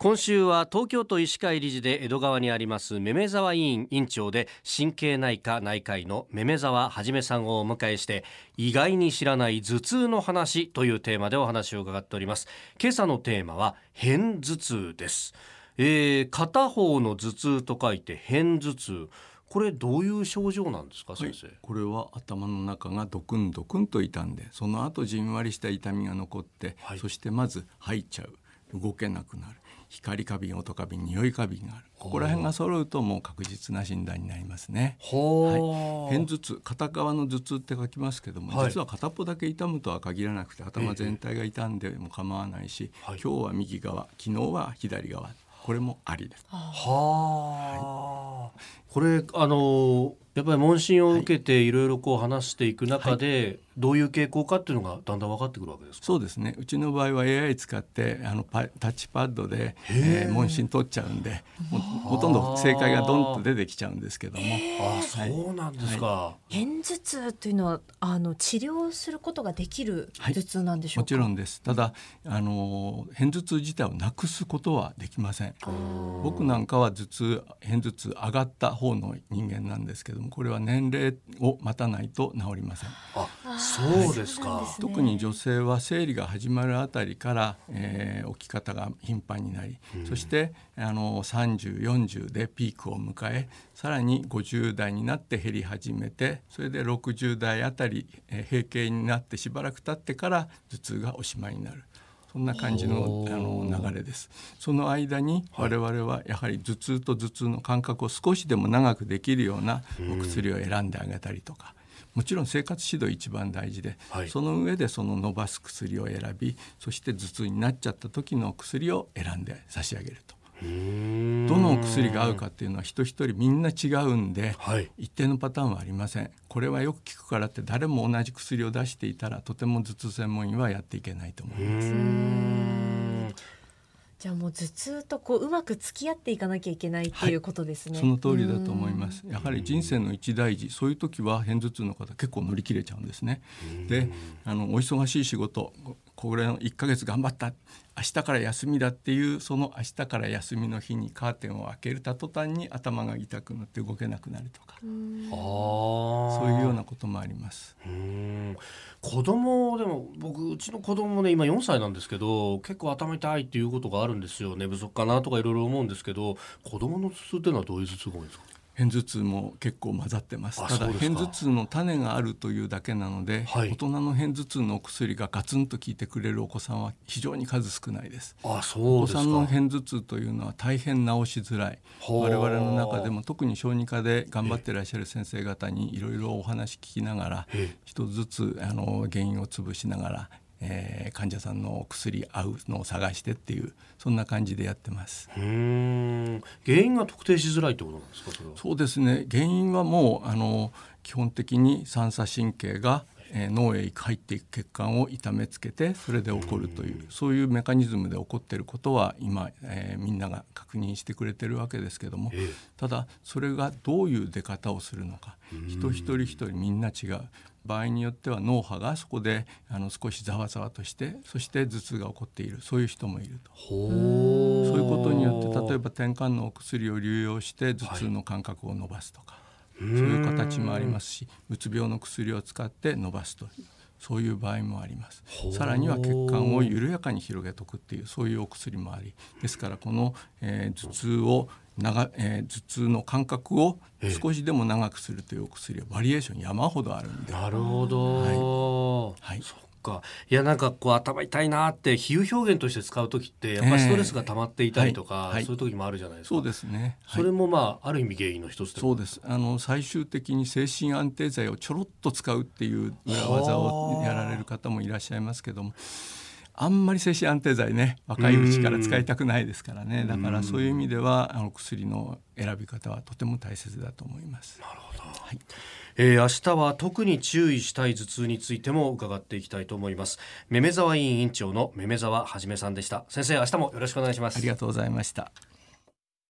今週は東京都医師会理事で江戸川にありますめめ沢委員院長で神経内科内科医のめめ沢はじめさんをお迎えして意外に知らない頭痛の話というテーマでお話を伺っております。今朝のテーマは偏頭痛です、えー、片方の頭痛と書いて偏頭痛。これどういう症状なんですか先生、はい、これは頭の中がドクンドクンと痛んでその後じんわりした痛みが残って、はい、そしてまず吐いちゃう動けなくなる。光過敏音過敏匂い過敏がある。ここら辺が揃うともう確実な診断になりますね。はい、片頭痛片側の頭痛って書きますけども、はい、実は片っぽだけ痛むとは限らなくて頭全体が痛んでも構わないし、今日は右側昨日は左側これもありです。はあ、はい、これあのやっぱり問診を受けていろいろこう話していく中で、どういう傾向かっていうのがだんだん分かってくるわけですそうですね。うちの場合は AI 使ってあのパタッチパッドで、えー、問診取っちゃうんでほとんど正解がドンと出てきちゃうんですけども。あそうなんですか、はい、片頭痛というのはあの治療することができる頭痛なんでしょうか、はい、もちろんです。ただあの片頭痛自体をなくすことはできません。僕なんかは頭痛片頭痛上がった方の人間なんですけどもこれは年齢を待たないと治りません。あそうですか、ね、特に女性は生理が始まるあたりから、えー、起き方が頻繁になり、うん、そしてあの3040でピークを迎えさらに50代になって減り始めてそれで60代あたり、えー、閉経になってしばらく経ってから頭痛がおしまいになる。そんな感じのあの流れです。その間に我々はやはり頭痛と頭痛の間隔を少しでも長くできるようなお薬を選んであげたりとか、もちろん生活指導一番大事で、はい、その上でその伸ばす薬を選びそして頭痛になっちゃった時の薬を選んで差し上げると。どのお薬が合うかっていうのは人一人みんな違うんで、はい、一定のパターンはありません。これはよく効くからって誰も同じ薬を出していたらとても頭痛専門医はやっていけないと思います。じゃあもう頭痛とこううまく付き合っていかなきゃいけないっていうことですね、はい、その通りだと思います。やはり人生の一大事そういう時は片頭痛の方結構乗り切れちゃうんですね。であのお忙しい仕事これの1ヶ月頑張った。明日から休みだっていうその明日から休みの日にカーテンを開けるた途端に頭が痛くなって動けなくなるとか。そういうようなこともあります。子供でも僕うちの子供ね今4歳なんですけど結構頭痛いっていうことがあるんですよ。寝不足かなとかいろいろ思うんですけど子供の頭痛っていうのはどういう頭痛が多いですか？片頭痛も結構混ざってます。ただ片頭痛の種があるというだけなので、はい、大人の片頭痛のお薬がガツンと効いてくれるお子さんは非常に数少ないです。あそうお子さんの片頭痛というのは大変治しづらい我々の中でも特に小児科で頑張ってらっしゃる先生方にいろいろお話聞きながら一つずつあの原因を潰しながらえー、患者さんの薬合うのを探してっていうそんな感じでやってます。うん。原因が特定しづらいってことなんですかそうですね。原因はもうあの基本的に三叉神経が、えー、脳へ入っていく血管を痛めつけてそれで起こるというそういうメカニズムで起こっていることは今、えー、みんなが確認してくれてるわけですけども、えー、ただそれがどういう出方をするのか人一人一人みんな違う。場合によっては脳波がそこであの少しざわざわとしてそして頭痛が起こっている。そういう人もいると。そういうことによって例えば転換のお薬を流用して頭痛の間隔を伸ばすとか、はい、そういう形もありますしうつ病の薬を使って伸ばすというそういう場合もあります。さらには血管を緩やかに広げとくっていうそういうお薬もありですからこの、えー、頭痛を長、えー、頭痛の間隔を少しでも長くするというお薬はバリエーション山ほどあるんで。なるほど、はい、はいかいやなんかこう頭痛いなって比喩表現として使う時ってやっぱりストレスが溜まっていたりとか、えーはい、そういう時もあるじゃないですか、そうですね、はい、それもまあある意味原因の一つそうです。あの最終的に精神安定剤をちょろっと使うっていう裏技をやられる方もいらっしゃいますけどもあんまり精神安定剤ね若いうちから使いたくないですからね。だからそういう意味ではあの薬の選び方はとても大切だと思います。なるほど、はい。えー、明日は特に注意したい頭痛についても伺っていきたいと思います。めめ沢委員委員長のめめ沢はじめさんでした。先生明日もよろしくお願いします。ありがとうございました